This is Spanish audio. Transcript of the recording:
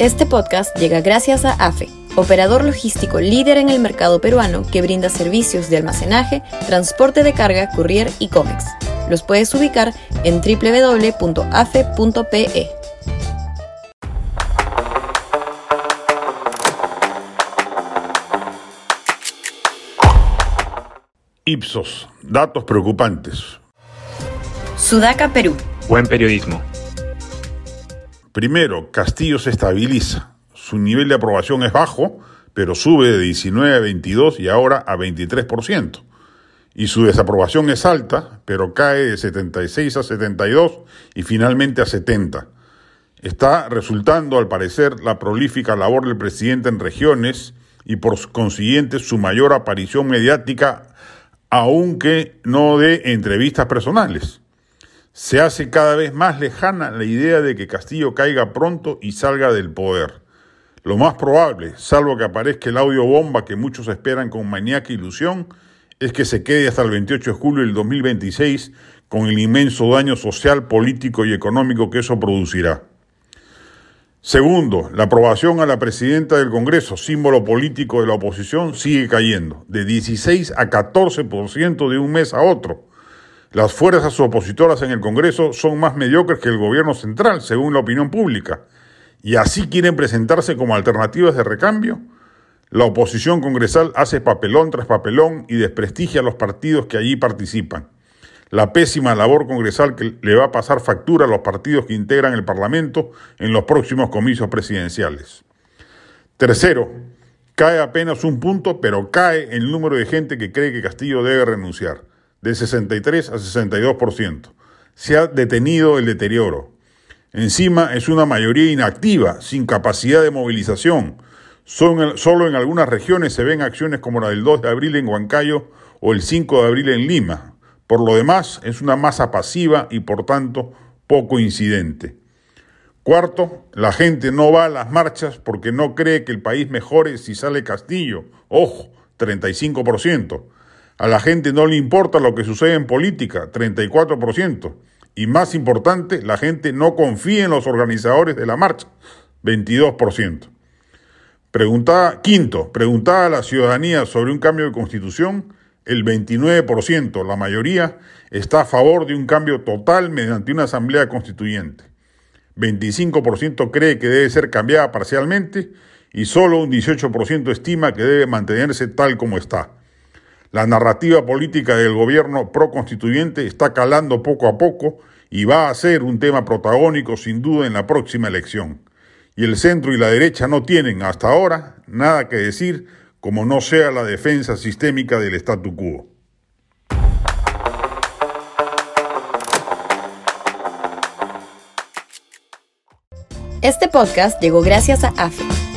Este podcast llega gracias a AFE, operador logístico líder en el mercado peruano que brinda servicios de almacenaje, transporte de carga, courier y cómics. Los puedes ubicar en www.afe.pe. Ipsos, datos preocupantes. Sudaca, Perú. Buen periodismo. Primero, Castillo se estabiliza. Su nivel de aprobación es bajo, pero sube de 19 a 22 y ahora a 23%. Y su desaprobación es alta, pero cae de 76 a 72 y finalmente a 70. Está resultando, al parecer, la prolífica labor del presidente en regiones y por consiguiente su mayor aparición mediática, aunque no de entrevistas personales. Se hace cada vez más lejana la idea de que Castillo caiga pronto y salga del poder. Lo más probable, salvo que aparezca el audio bomba que muchos esperan con maníaca ilusión, es que se quede hasta el 28 de julio del 2026 con el inmenso daño social, político y económico que eso producirá. Segundo, la aprobación a la presidenta del Congreso, símbolo político de la oposición, sigue cayendo, de 16 a 14% de un mes a otro. Las fuerzas opositoras en el Congreso son más mediocres que el gobierno central, según la opinión pública, y así quieren presentarse como alternativas de recambio. La oposición congresal hace papelón tras papelón y desprestigia a los partidos que allí participan. La pésima labor congresal que le va a pasar factura a los partidos que integran el Parlamento en los próximos comicios presidenciales. Tercero, cae apenas un punto, pero cae el número de gente que cree que Castillo debe renunciar de 63 a 62%. Se ha detenido el deterioro. Encima es una mayoría inactiva, sin capacidad de movilización. Solo en algunas regiones se ven acciones como la del 2 de abril en Huancayo o el 5 de abril en Lima. Por lo demás, es una masa pasiva y por tanto poco incidente. Cuarto, la gente no va a las marchas porque no cree que el país mejore si sale Castillo. Ojo, 35%. A la gente no le importa lo que sucede en política, 34%. Y más importante, la gente no confía en los organizadores de la marcha, 22%. Preguntada, quinto, preguntada a la ciudadanía sobre un cambio de constitución, el 29%, la mayoría, está a favor de un cambio total mediante una asamblea constituyente. 25% cree que debe ser cambiada parcialmente y solo un 18% estima que debe mantenerse tal como está. La narrativa política del gobierno proconstituyente está calando poco a poco y va a ser un tema protagónico sin duda en la próxima elección. Y el centro y la derecha no tienen hasta ahora nada que decir como no sea la defensa sistémica del statu quo. Este podcast llegó gracias a AFE